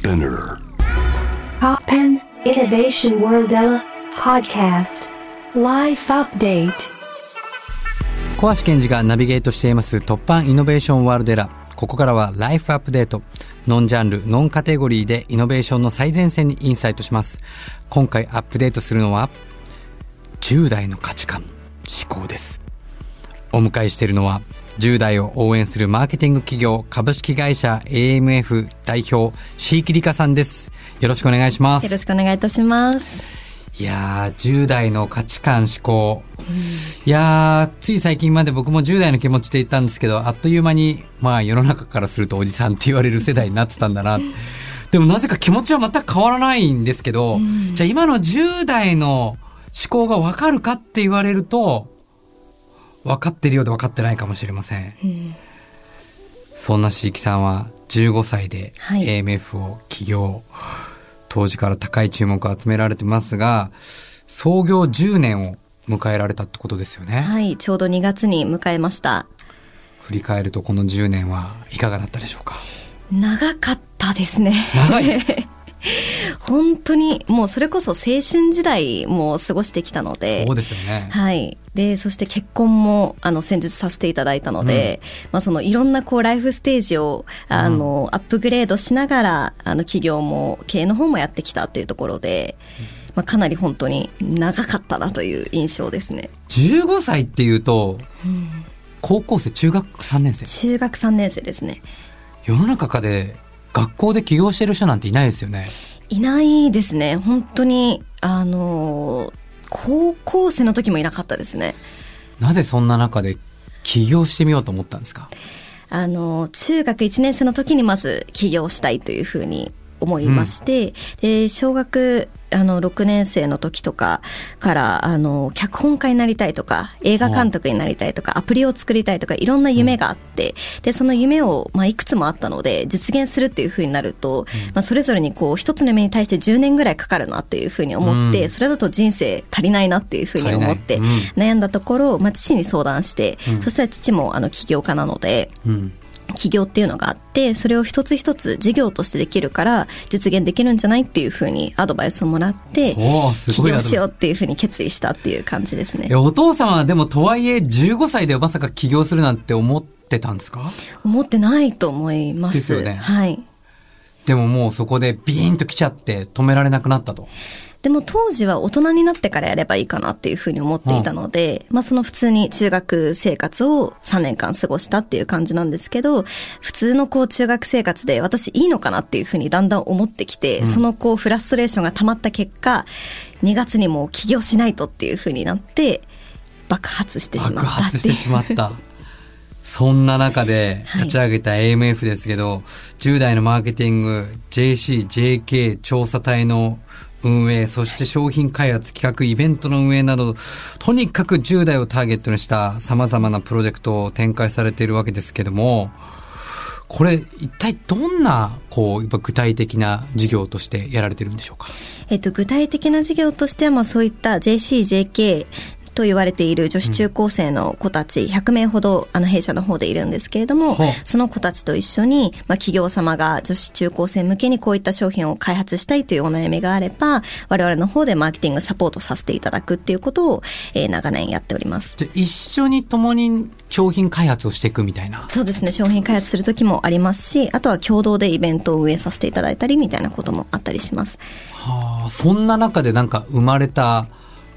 Spinner. Poppen Innovation World podcast. Life update. 小橋健二がナビゲートしています突破イノベーションワールドエラーここからはライフアップデートノンジャンルノンカテゴリーでイノベーションの最前線にインサイトします今回アップデートするのは10代の価値観思考ですお迎えしているのは10代を応援するマーケティング企業株式会社 AMF 代表椎木里香さんですよろしくお願いしますよろしくお願いいたします。いやー、10代の価値観思考。いやー、つい最近まで僕も10代の気持ちでいたんですけど、あっという間に、まあ世の中からするとおじさんって言われる世代になってたんだな。でもなぜか気持ちは全く変わらないんですけど、じゃあ今の10代の思考がわかるかって言われると、分かってるようで分かってないかもしれません。そんな椎木さんは15歳ではい AMF を起業。当時から高い注目を集められてますが、創業10年を迎えられたってことですよね。はい、ちょうど2月に迎えました。振り返るとこの10年はいかがだったでしょうか？長かったですね。長い 本当にもうそれこそ青春時代も過ごしてきたのでそうですよね。はい、でそして結婚もあの先日させていただいたので、まあ、そのいろんなこうライフステージをあの、アップグレードしながらあの企業も経営の方もやってきたっていうところで、まあ、かなり本当に長かったなという印象ですね。15歳っていうと、高校生、中学3年生？中学3年生ですね世の中で学校で起業してる人なんていないですよね。いないですね。本当にあの高校生の時もいなかったですね。なぜそんな中で起業してみようと思ったんですか？あの中学1年生の時にまず起業したいというふうに思いまして、で小学あの6年生の時とかからあの脚本家になりたいとか映画監督になりたいとかアプリを作りたいとかいろんな夢があって、でその夢を、まあ、いくつもあったので実現するっていうふうになると、まあ、それぞれにこう一つの夢に対して10年ぐらいかかるなっていうふうに思って、うん。それだと人生足りないなっていうふうに思って悩んだところ、まあ、父に相談して、そしたら父もあの起業家なので。うん。起業っていうのがあってそれを一つ一つ事業としてできるから実現できるんじゃないっていうふうにアドバイスをもらって起業しようっていうふうに決意したっていう感じですね。えお父様はでもとはいえ15歳でまさか起業するなんて思ってたんですか？思ってないと思います。ですよね。はい。でももうそこでビーンと来ちゃって止められなくなったと。でも当時は大人になってからやればいいかなっていうふうに思っていたので、まあその普通に中学生活を3年間過ごしたっていう感じなんですけど、普通のこう中学生活で私いいのかなっていうふうにだんだん思ってきて、そのこうフラストレーションが溜まった結果、2月にもう起業しないとっていうふうになって、爆発してしま爆ったっていう。発してしまった。そんな中で立ち上げた AMF ですけど、10代のマーケティング、JC、JK 調査隊の運営、そして商品開発、企画、イベントの運営など、とにかく10代をターゲットにした様々なプロジェクトを展開されているわけですけども、これ一体どんな、こう、具体的な事業としてやられてるんでしょうか？えっと、具体的な事業としては、まあ、そういった JC、JK と言われている女子中高生の子たち100名ほどあの弊社の方でいるんですけれどもその子たちと一緒に、まあ、企業様が女子中高生向けにこういった商品を開発したいというお悩みがあれば我々の方でマーケティングサポートさせていただくっていうことを、えー長年やっております。一緒に共に商品開発をしていくみたいな。そうですね商品開発する時もありますしあとは共同でイベントを運営させていただいたりみたいなこともあったりします。はあ、そんな中でなんか生まれた、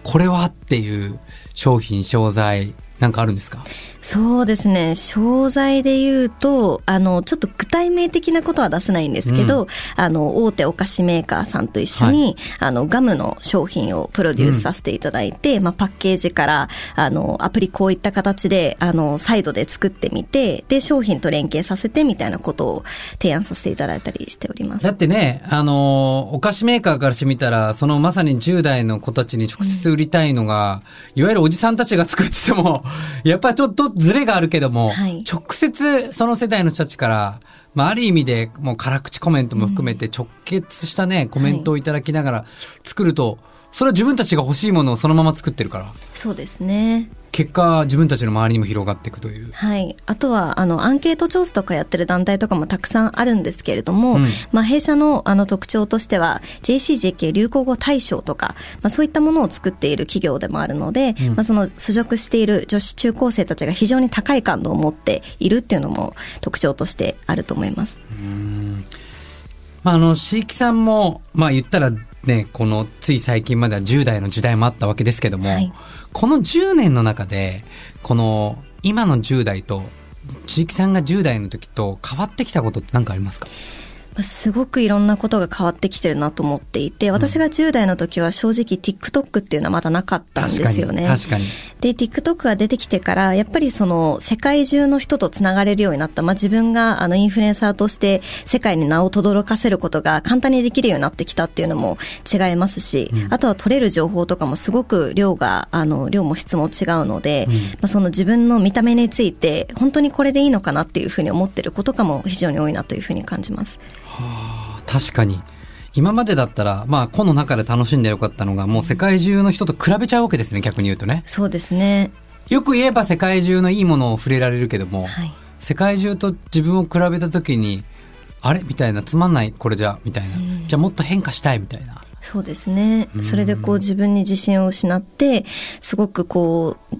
これはっていう商品、商材、なんかあるんですか？そうですね。商材で言うとあのちょっと具体名的なことは出せないんですけど、あの大手お菓子メーカーさんと一緒に、あのガムの商品をプロデュースさせていただいて、まあ、パッケージからあのアプリこういった形であのサイドで作ってみてで商品と連携させてみたいなことを提案させていただいたりしております。だ。ってね、あのーお菓子メーカーからしてみたら、そのまさに10代の子たちに直接売りたいのが、いわゆるおじさんたちが作ってても、やっぱりちょっとズレがあるけども、はい。直接その世代の人たちから、まあ、ある意味でもう辛口コメントも含めて直結したね、コメントをいただきながら作ると、それは自分たちが欲しいものをそのまま作ってるから。そうですね結果自分たちの周りにも広がっていくという。はい、あとはあのアンケート調査とかやってる団体とかもたくさんあるんですけれども、うん。まあ、弊社のあの特徴としては JCJK 流行語大賞とか、まあ、そういったものを作っている企業でもあるので、まあ、その所属している女子中高生たちが非常に高い感度を持っているっていうのも特徴としてあると思います。まあ、あの、椎木さんも、まあ言ったらね、このつい最近までは10代の時代もあったわけですけども、はいこの10年の中で、この今の10代と、地域さんが10代の時と変わってきたことって何かありますか？すごくいろんなことが変わってきてるなと思っていて私が10代の時は正直 TikTok っていうのはまだなかったんですよね。確かに。で TikTok が出てきてからやっぱりその世界中の人とつながれるようになった、まあ、自分があのインフルエンサーとして世界に名を轟かせることが簡単にできるようになってきたっていうのも違いますし、あとは取れる情報とかもすごく量があの量も質も違うので、まあ、その自分の見た目について本当にこれでいいのかなっていうふうに思ってることかも非常に多いなというふうに感じます。確かに。今までだったら、まあ、個の中で楽しんでよかったのが、もう世界中の人と比べちゃうわけですね、逆に言うとね。そうですねよく言えば世界中のいいものを触れられるけども、はい世界中と自分を比べた時に、あれ？みたいな、つまんない、これじゃ、みたいな。じゃあもっと変化したい、みたいな。そうですね。それでこう自分に自信を失って、すごくこう、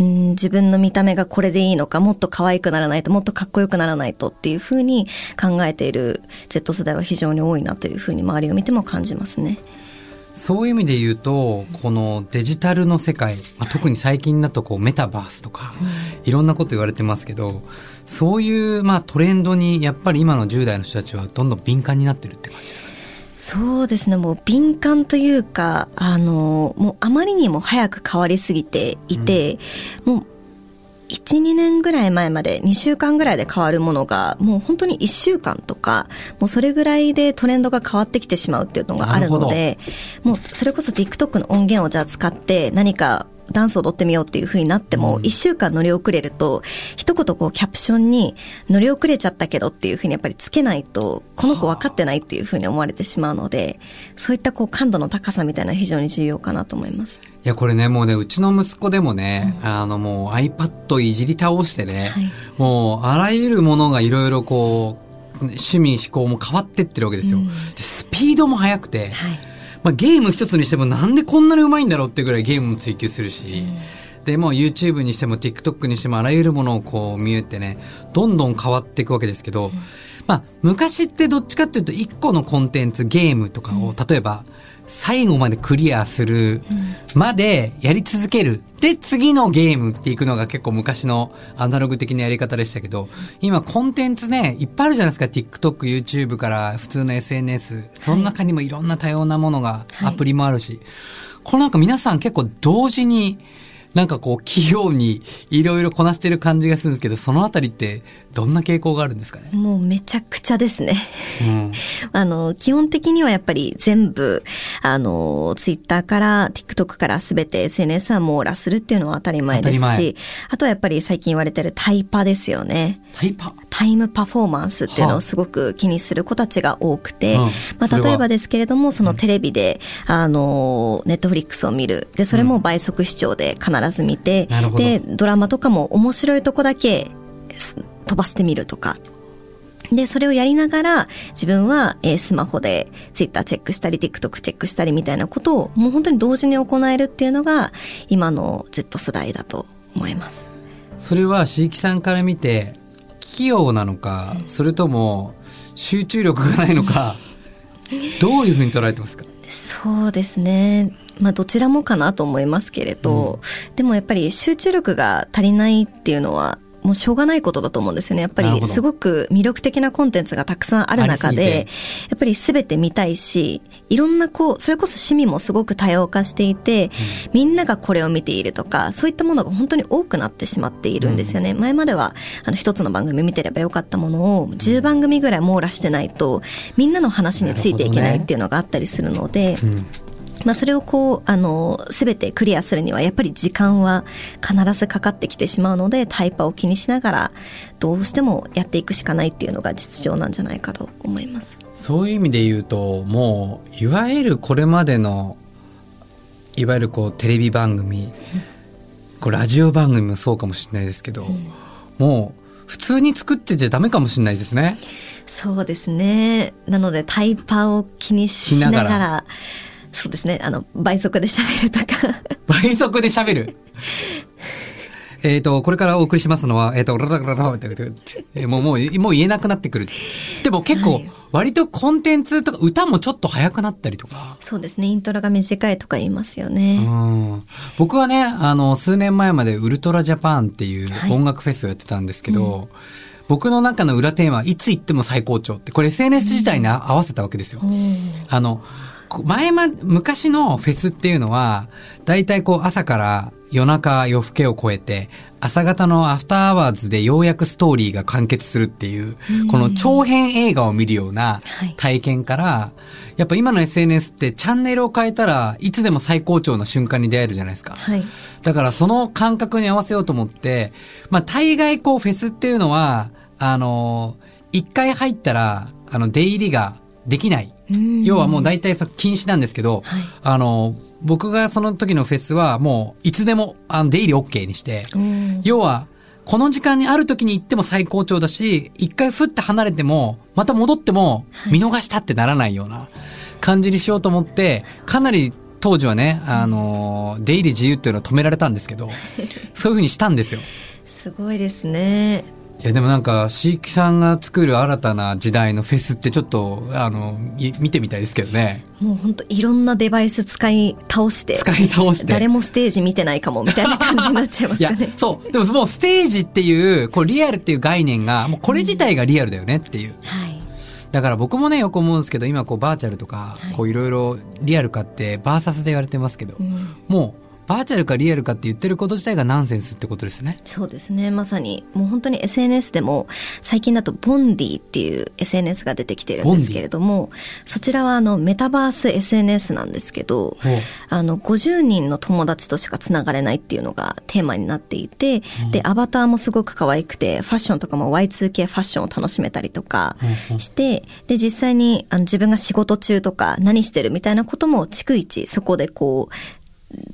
うん自分の見た目がこれでいいのか、もっと可愛くならないと、もっとかっこよくならないとっていうふうに考えている Z 世代は非常に多いなというふうに周りを見ても感じますね。そういう意味で言うと、このデジタルの世界、まあ、特に最近だとこうメタバースとか、いろんなこと言われてますけど、そういうまあトレンドにやっぱり今の10代の人たちはどんどん敏感になってるって感じですかね。そうですね。もう敏感というかあのもうあまりにも早く変わりすぎていて、もう12年ぐらい前まで2週間ぐらいで変わるものがもう本当に1週間とかもうそれぐらいでトレンドが変わってきてしまうっていうのがあるのでもうそれこそ TikTok の音源をじゃあ使って何かダンスを踊ってみようっていう風になっても、一週間乗り遅れると、一言こうキャプションに乗り遅れちゃったけどっていう風にやっぱりつけないと、この子分かってないっていう風に思われてしまうので、そういったこう感度の高さみたいな非常に重要かなと思います。いや、これね、もうね、うちの息子でもね、あの、もう iPad いじり倒してね、はいもう、あらゆるものがいろいろこう、趣味、思考も変わってってるわけですよ。でスピードも速くて、はい。まあ、ゲーム一つにしてもなんでこんなにうまいんだろうってぐらいゲームも追求するし、でもう YouTube にしても TikTok にしてもあらゆるものをこう見えてねどんどん変わっていくわけですけど、まあ昔ってどっちかっていうと一個のコンテンツゲームとかを例えば最後までクリアするまでやり続ける。で、次のゲームっていくのが結構昔のアナログ的なやり方でしたけど、今コンテンツね、いっぱいあるじゃないですか。TikTok、YouTube から普通の SNS。その中にもいろんな多様なものが、はいアプリもあるし。このなんか皆さん結構同時に、なんかこう器用にいろいろこなしてる感じがするんですけど、そのあたりってどんな傾向があるんですかね？もうめちゃくちゃですね。うん。あの、基本的にはやっぱり全部、あの、ツイッターから TikTok からすべて SNS は網羅するっていうのは当たり前ですし、あとはやっぱり最近言われてるタイパですよね。タイパ。タイムパフォーマンスっていうのはあをすごく気にする子たちが多くて、うんまあ、例えばですけれども、そのテレビで、あの、ネットフリックスを見る。で、それも倍速視聴で必ず見て、なるほどで、ドラマとかも面白いとこだけす飛ばしてみるとか。で、それをやりながら、自分は、えースマホでツイッターチェックしたり、TikTok チェックしたりみたいなことを、もう本当に同時に行えるっていうのが、今の Z 世代だと思います。それは、椎木さんから見て、器用なのか、それとも、集中力がないのか、どういうふうに捉えてますか？そうですね。まあどちらもかなと思いますけれど、でもやっぱり集中力が足りないっていうのはもうしょうがないことだと思うんですよね。やっぱりすごく魅力的なコンテンツがたくさんある中で、やっぱり全て見たいし、いろんなこう、それこそ趣味もすごく多様化していて、みんながこれを見ているとか、そういったものが本当に多くなってしまっているんですよね。前までは、あの一つの番組見てればよかったものを、10番組ぐらい網羅してないと、みんなの話についていけないっていうのがあったりするので、まあ、それをこう、あの、すべてクリアするには、やっぱり時間は必ずかかってきてしまうので、タイパを気にしながら、どうしてもやっていくしかないっていうのが実情なんじゃないかと思います。そういう意味で言うと、もう、いわゆるこれまでの、いわゆるこう、テレビ番組、こうラジオ番組もそうかもしれないですけど、もう普通に作ってちゃダメかもしれないですね。そうですねなのでタイパーを気にしながらそうですねあの倍速で喋るとか 倍速で喋る？えっと、これからお送りしますのは、えっ、と、ララララってもう、もう、もう言えなくなってくる。でも結構、割とコンテンツとか歌もちょっと早くなったりとか。そうですねイントロが短いとか言いますよね、僕はね、あの、数年前までウルトラジャパンっていう音楽フェスをやってたんですけど、僕の中の裏テーマはいつ行っても最高潮って、これ SNS 時代に合わせたわけですよ。あの、前ま、昔のフェスっていうのは、大体こう朝から夜中夜更けを超えて、朝方の after hours でようやくストーリーが完結するっていう、この長編映画を見るようなはい体験から、やっぱ今の SNS ってチャンネルを変えたらいつでも最高潮な瞬間に出会えるじゃないですか。はいだからその感覚に合わせようと思って、まあ大概こうフェスっていうのは、あの、一回入ったら、あの、出入りができない。うん。要はもう大体その禁止なんですけど、はい。あの、僕がその時のフェスはもういつでもあの出入り OK にして、うん。要は、この時間にある時に行っても最高潮だし、一回ふって離れても、また戻っても見逃したってならないような感じにしようと思って、かなり当時はね、あのー出入り自由っていうのは止められたんですけど、そういう風にしたんですよ。すごいですねいやでもなんか、椎木さんが作る新たな時代のフェスってちょっと、あの、い見てみたいですけどね。もう本当いろんなデバイス使い倒して使い倒して。誰もステージ見てないかもみたいな感じになっちゃいますかね、そう。でももうステージっていう、こうリアルっていう概念が、もうこれ自体がリアルだよねっていう。はいだから僕もねよく思うんですけど今こうバーチャルとかはいこういろいろリアルかってバーサスで言われてますけど、うんもうバーチャルかリアルかって言ってること自体がナンセンスってことですね。そうですね。まさにもう本当に SNS でも最近だとボンディっていう SNS が出てきてるんですけれどもそちらはあのメタバース SNS なんですけどあの50人の友達としかつながれないっていうのがテーマになっていて、でアバターもすごく可愛くてファッションとかも Y2K ファッションを楽しめたりとかしてで実際にあの自分が仕事中とか何してるみたいなことも逐一そこでこう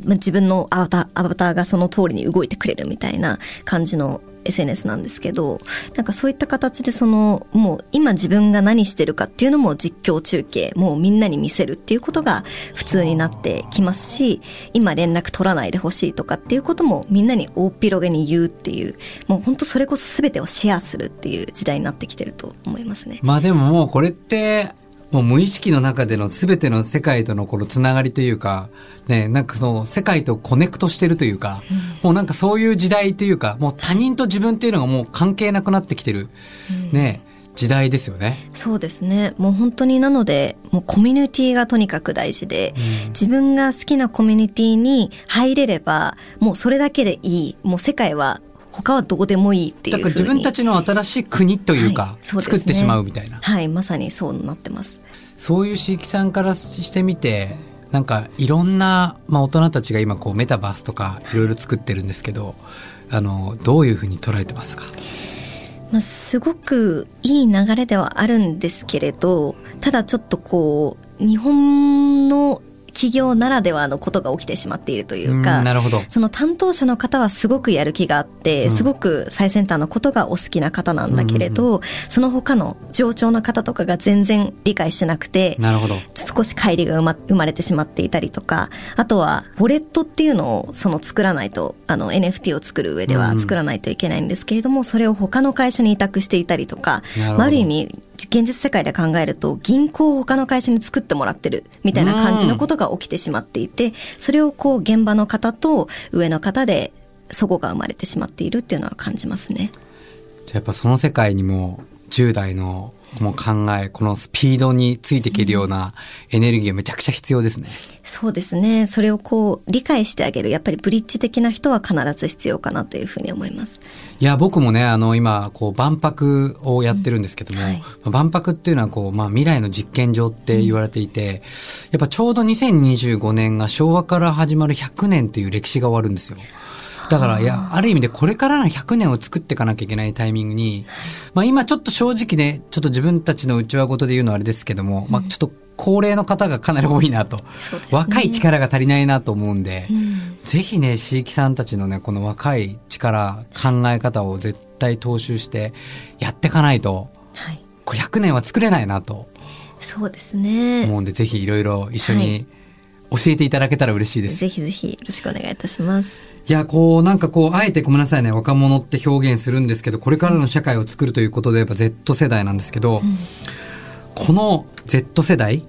自分のアバターアバターがその通りに動いてくれるみたいな感じの SNS なんですけどなんかそういった形でそのもう今自分が何してるかっていうのも実況中継もうみんなに見せるっていうことが普通になってきますし今連絡取らないでほしいとかっていうこともみんなに大広げに言うっていうもう本当それこそ全てをシェアするっていう時代になってきてると思いますね。まあでももうこれってもう無意識の中での全ての世界とのこのつながりというか、ね、なんかその世界とコネクトしてるというか、もうなんかそういう時代というか、もう他人と自分っていうのがもう関係なくなってきてる、ね、時代ですよね。そうですね。もう本当になのでもうコミュニティがとにかく大事で、自分が好きなコミュニティに入れればもうそれだけでいい。もう世界は他はどうでもいいっていうだから自分たちの新しい国というか、はいね。作ってしまうみたいな。はいまさにそうなってます。そういう椎木さんからしてみて、なんかいろんな、まあ、大人たちが今こうメタバースとかいろいろ作ってるんですけど、あの、どういうふうに捉えてますか？まあ、すごくいい流れではあるんですけれどただちょっとこう日本の企業ならではのことが起きてしまっているというかんなるほど。その担当者の方はすごくやる気があって、うんすごく最先端のことがお好きな方なんだけれど、その他の上長の方とかが全然理解してなくて、なるほど。少し乖離が生ま生まれてしまっていたりとかあとはウォレットっていうのをその作らないとあの NFT を作る上では作らないといけないんですけれども、それを他の会社に委託していたりとかまあある意味現実世界で考えると銀行を他の会社に作ってもらってるみたいな感じのことが起きてしまっていてそれをこう現場の方と上の方で齟齬が生まれてしまっているっていうのは感じますね。じゃやっぱその世界にも10代のもう考え、このスピードについていけるようなエネルギーがめちゃくちゃ必要ですね。そうですねそれをこう理解してあげるやっぱりブリッジ的な人は必ず必要かなというふうに思います。いや、僕もね、あの、今、こう、万博をやってるんですけども、うんはいまあ万博っていうのは、こう、まあ、未来の実験場って言われていて、やっぱちょうど2025年が昭和から始まる100年っていう歴史が終わるんですよ。だから、いや、ある意味でこれからの100年を作っていかなきゃいけないタイミングに、まあ今ちょっと正直ね、ちょっと自分たちの内輪事で言うのはあれですけども、まあちょっと高齢の方がかなり多いなと、ね。若い力が足りないなと思うんで、うん。ぜひね、椎木さんたちのね、この若い力、考え方を絶対踏襲してやっていかないと、はい。これ100年は作れないなとそうですね。思うんで、ぜひいろいろ一緒はに教えていただけたら嬉しいです。ぜひぜひよろしくお願いいたします。いや、こう、なんかこう、あえてごめんなさいね、若者って表現するんですけど、これからの社会を作るということで言えば Z 世代なんですけど、この Z 世代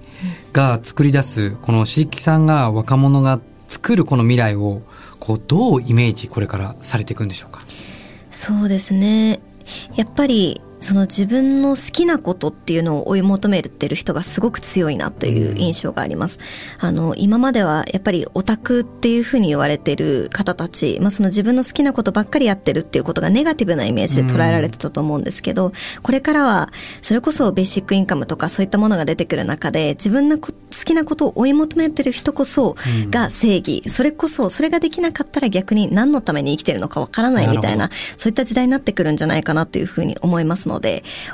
が作り出す、この椎木さんが若者が作るこの未来を、こう、どうイメージこれからされていくんでしょうか？そうですね。やっぱりその自分の好きなことっていうのを追い求めてる人がすごく強いなという印象があります。あの今まではやっぱりオタクっていうふうに言われてる方たち、まあ、その自分の好きなことばっかりやってるっていうことがネガティブなイメージで捉えられてたと思うんですけど、これからはそれこそベーシックインカムとかそういったものが出てくる中で自分のこ好きなことを追い求めてる人こそが正義、それこそそれができなかったら逆に何のために生きてるのかわからないみたいななそういった時代になってくるんじゃないかなというふうに思いますので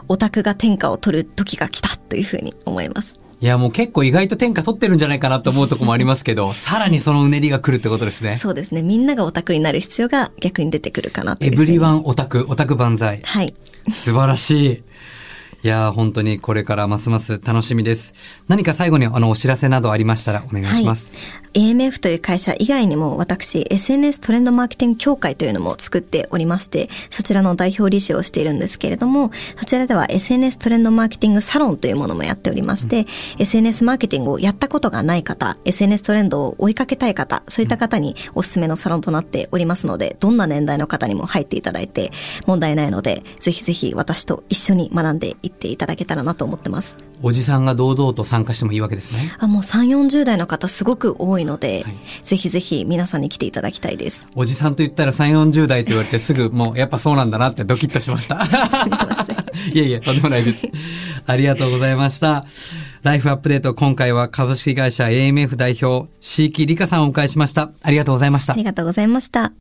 オタクが天下を取る時が来たというふうに思います。いや、もう結構意外と天下取ってるんじゃないかなと思うとこもありますけど、さらにそのうねりが来るってことですね。そうですねみんながオタクになる必要が逆に出てくるかなといエブリワンオタク、オタク万歳。はい素晴らしい。いやー本当にこれからますます楽しみです。何か最後にあのお知らせなどありましたらお願いします。はい、AMF という会社以外にも私 SNS トレンドマーケティング協会というのも作っておりましてそちらの代表理事をしているんですけれどもそちらでは SNS トレンドマーケティングサロンというものもやっておりまして、SNS マーケティングをやったことがない方 SNS トレンドを追いかけたい方そういった方におすすめのサロンとなっておりますのでどんな年代の方にも入っていただいて問題ないのでぜひぜひ私と一緒に学んでいっていただけたらなと思ってます。おじさんが堂々と参加してもいいわけですね。あもう3、40代の方すごく多いので、はいぜひぜひ皆さんに来ていただきたいです。おじさんと言ったら3、40代って言われてすぐもうやっぱそうなんだなってドキッとしました。いや いや、とんでもないです。ありがとうございました。ライフアップデート、今回は株式会社 AMF 代表、椎木里香さんをお迎えしました。ありがとうございましたあり。がとうございました。